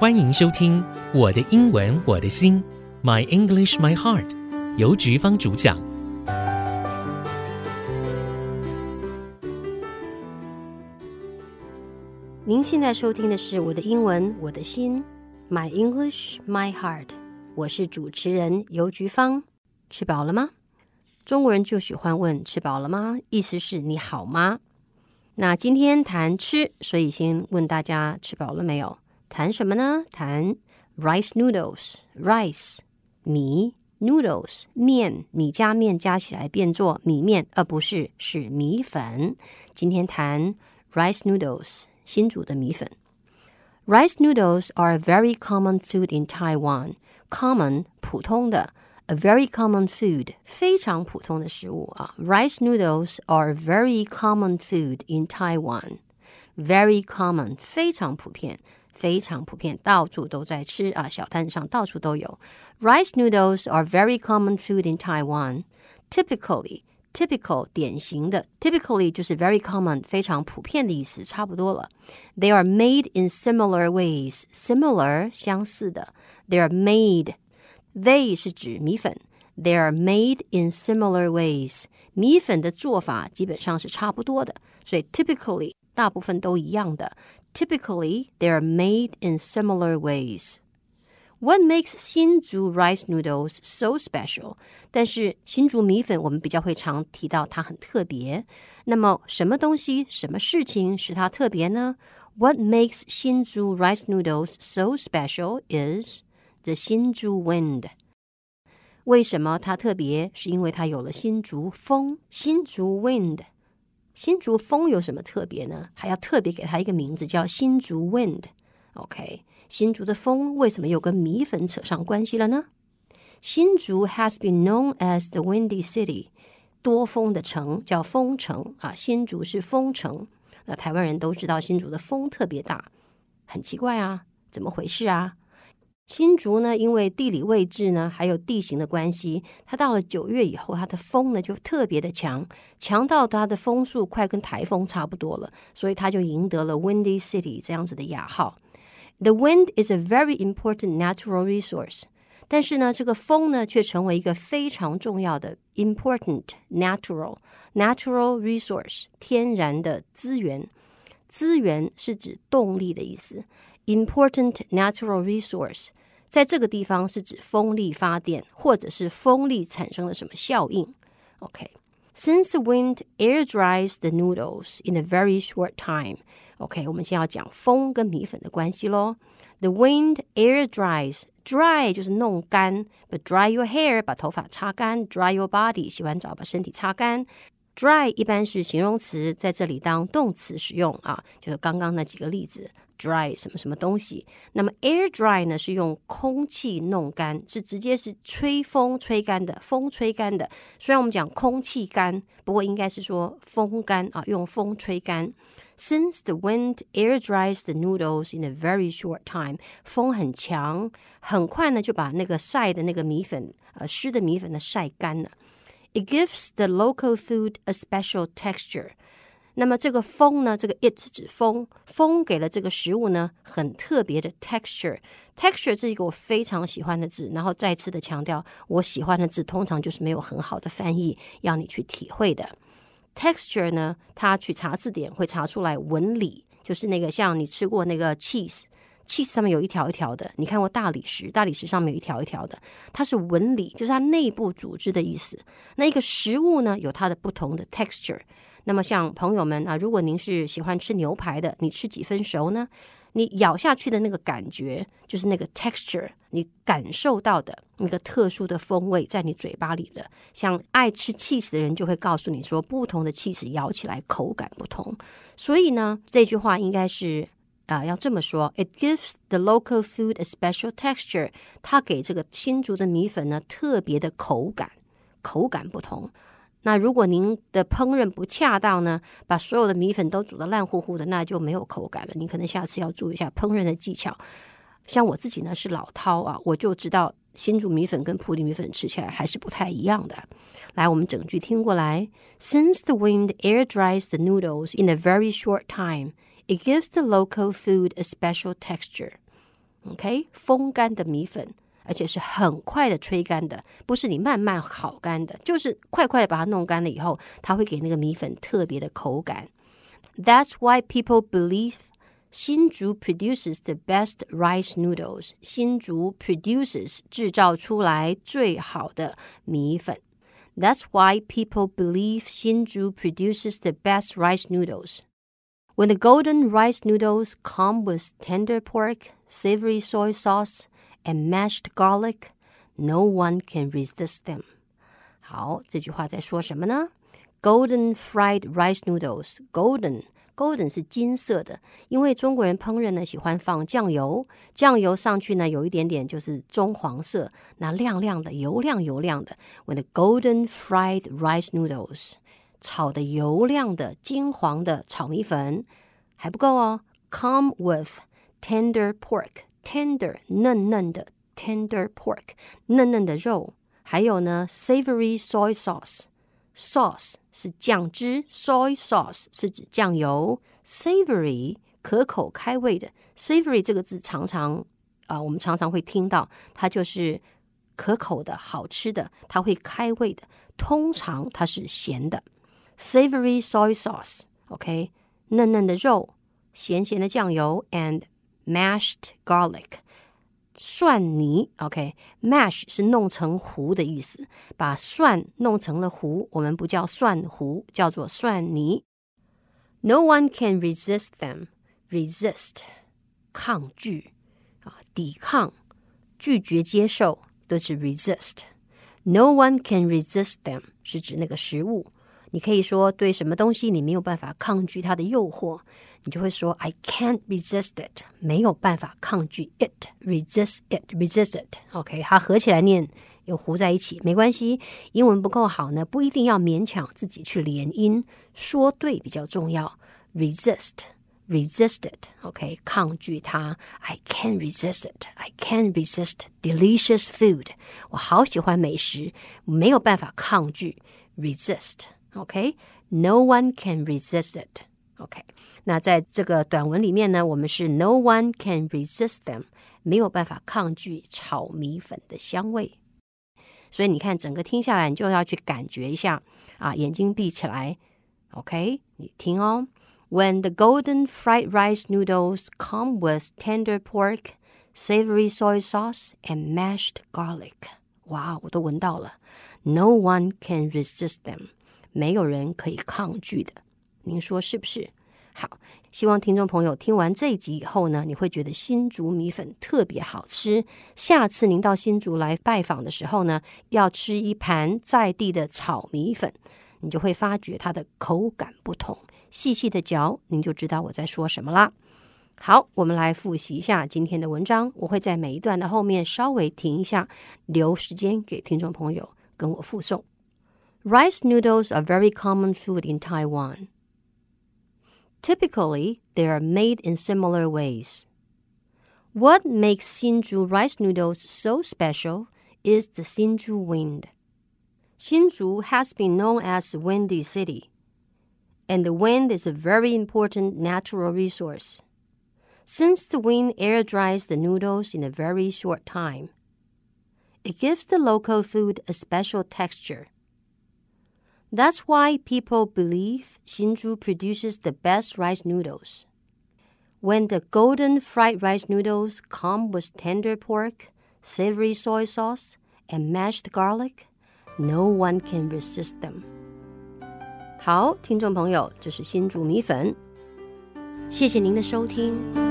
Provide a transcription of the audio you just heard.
欢迎收听《我的英文我的心》，My English My Heart，由菊芳主讲。您现在收听的是《我的英文我的心》，My English My Heart，我是主持人尤菊芳。吃饱了吗？中国人就喜欢问“吃饱了吗”，意思是你好吗？那今天谈吃，所以先问大家吃饱了没有？谈什么呢？谈 rice noodles，rice 米，noodles 面，你加面加起来变作米面，而不是是米粉。今天谈 rice noodles，新竹的米粉。Rice noodles are a very common food in Taiwan. Common 普通的。a very common food, 非常普通的食物啊。Rice noodles are very common food in Taiwan. Very common, 非常普遍。非常普遍，到处都在吃啊，小摊上到处都有。Rice noodles are very common food in Taiwan. Typically, typical 典型的，typically 就是 very common 非常普遍的意思，差不多了。They are made in similar ways. Similar 相似的，they are made. They 是指米粉，they are made in similar ways. 米粉的做法基本上是差不多的，所以 typically 大部分都一样的。 Typically, they are made in similar ways. What makes 新竹 rice noodles so special？但是新竹米粉我们比较会常提到它很特别。那么什么东西、什么事情使它特别呢？What makes 新竹 rice noodles so special is the 新竹 wind。为什么它特别？是因为它有了新竹风，新竹 wind。 新竹风有什么特别呢？还要特别给它一个名字，叫新竹 Wind。OK，新竹的风为什么又跟米粉扯上关系了呢？新竹 has been known as the Windy City，多风的城叫风城啊。新竹是风城，那台湾人都知道新竹的风特别大，很奇怪啊，怎么回事啊？新竹呢，因为地理位置呢，还有地形的关系，它到了九月以后，它的风呢就特别的强，强到它的风速快跟台风差不多了，所以它就赢得了 Windy City 这样子的雅号。The wind is a very important natural resource，但是呢，这个风呢却成为一个非常重要的 important natural natural resource 天然的资源。资源是指动力的意思，important natural resource。在这个地方是指风力发电，或者是风力产生了什么效应？OK，since the wind air dries the noodles in a very short time。OK，我们先要讲风跟米粉的关系喽。The wind air dries，dry 就是弄干，but dry your hair 把头发擦干，dry your body 洗完澡把身体擦干。dry 一般是形容词，在这里当动词使用啊，就是刚刚那几个例子。dry 什么什么东西，那么 air dry 呢是用空气弄干，是直接是吹风吹干的，风吹干的。虽然我们讲空气干，不过应该是说风干啊，用风吹干。Since the wind air dries the noodles in a very short time，风很强，很快呢就把那个晒的那个米粉，呃湿的米粉呢晒干了。It gives the local food a special texture。 那么这个风呢？这个 it 指风，风给了这个食物呢很特别的 texture。texture 是一个我非常喜欢的字，然后再次的强调，我喜欢的字通常就是没有很好的翻译，要你去体会的。texture 呢，它去查字典会查出来纹理，就是那个像你吃过那个 cheese，cheese 上面有一条一条的，你看过大理石，大理石上面有一条一条的，它是纹理，就是它内部组织的意思。那一个食物呢，有它的不同的 texture。那么，像朋友们啊，如果您是喜欢吃牛排的，你吃几分熟呢？你咬下去的那个感觉，就是那个 texture，你感受到的那个特殊的风味在你嘴巴里的。像爱吃 cheese 的人就会告诉你说，不同的 cheese 咬起来口感不同。所以呢，这句话应该是啊，要这么说：It gives the local food a special texture。它给这个新竹的米粉呢特别的口感，口感不同。那如果您的烹饪不恰当呢，把所有的米粉都煮得烂乎乎的，那就没有口感了。你可能下次要注意一下烹饪的技巧。像我自己呢是老饕啊，我就知道新煮米粉跟普里米粉吃起来还是不太一样的。来，我们整句听过来：Since the wind air dries the noodles in a very short time, it gives the local food a special texture. OK，风干的米粉，而且是很快的吹干的，不是你慢慢烤干的，就是快快的把它弄干了以后，它会给那个米粉特别的口感。That's why people believe. Hsinchu produces the best rice noodles. 新竹 produces 制造出来最好的米粉。That's why people believe Hsinchu produces the best rice noodles. When the golden rice noodles come with tender pork, savory soy sauce, and mashed garlic, no one can resist them. 好，这句话在说什么呢？Golden fried rice noodles. Golden golden 是金色的，因为中国人烹饪呢喜欢放酱油，酱油上去呢有一点点就是棕黄色，那亮亮的，油亮油亮的。When the golden fried rice noodles 炒的油亮的金黄的炒米粉还不够哦，come with tender pork，tender 嫩嫩的 tender pork 嫩嫩的肉，还有呢 savory soy sauce，sauce 是酱汁，soy sauce 是指酱油，savory 可口开胃的，savory 这个字常常啊、呃，我们常常会听到，它就是可口的好吃的，它会开胃的，通常它是咸的。savory soy sauce，OK，、嫩嫩的肉，咸咸的酱油，and mashed garlic，蒜泥，OK，mash 是弄成糊的意思，把蒜弄成了糊，我们不叫蒜糊，叫做蒜泥。No one can resist them. Resist，抗拒啊，抵抗、拒绝接受都是 resist。No one can resist them 是指那个食物。 你可以说对什么东西你没有办法抗拒它的诱惑，你就会说 I can't resist it，没有办法抗拒 it，resist it，resist it。OK，它合起来念又糊在一起，没关系。英文不够好呢，不一定要勉强自己去连音，说对比较重要。resist。resist it, OK，抗拒它。I can't resist it. I can't resist delicious food. 我好喜欢美食，没有办法抗拒。resist, OK. No one can resist it. OK，那在这个短文里面呢，我们是 No one can resist them，没有办法抗拒炒米粉的香味。所以你看，整个听下来，你就要去感觉一下啊，眼睛闭起来，OK，你听哦。When the golden fried rice noodles come with tender pork, savory soy sauce, and mashed garlic，哇，我都闻到了。No one can resist them， 没有人可以抗拒的。您说是不是？好，希望听众朋友听完这一集以后呢，你会觉得新竹米粉特别好吃。下次您到新竹来拜访的时候呢，要吃一盘在地的炒米粉，你就会发觉它的口感不同。细细的嚼，您就知道我在说什么啦。好，我们来复习一下今天的文章。我会在每一段的后面稍微停一下，留时间给听众朋友跟我附送。Rice noodles are very common food in Taiwan. Typically, they are made in similar ways. What makes Hsinchu rice noodles so special is the Hsinchu wind. Hsinchu has been known as the windy city, and the wind is a very important natural resource. Since the wind air dries the noodles in a very short time, it gives the local food a special texture. That's why people believe Hsinchu produces the best rice noodles. When the golden fried rice noodles come with tender pork, savory soy sauce, and mashed garlic, no one can resist them. 好，听众朋友，这是新竹米粉，谢谢您的收听。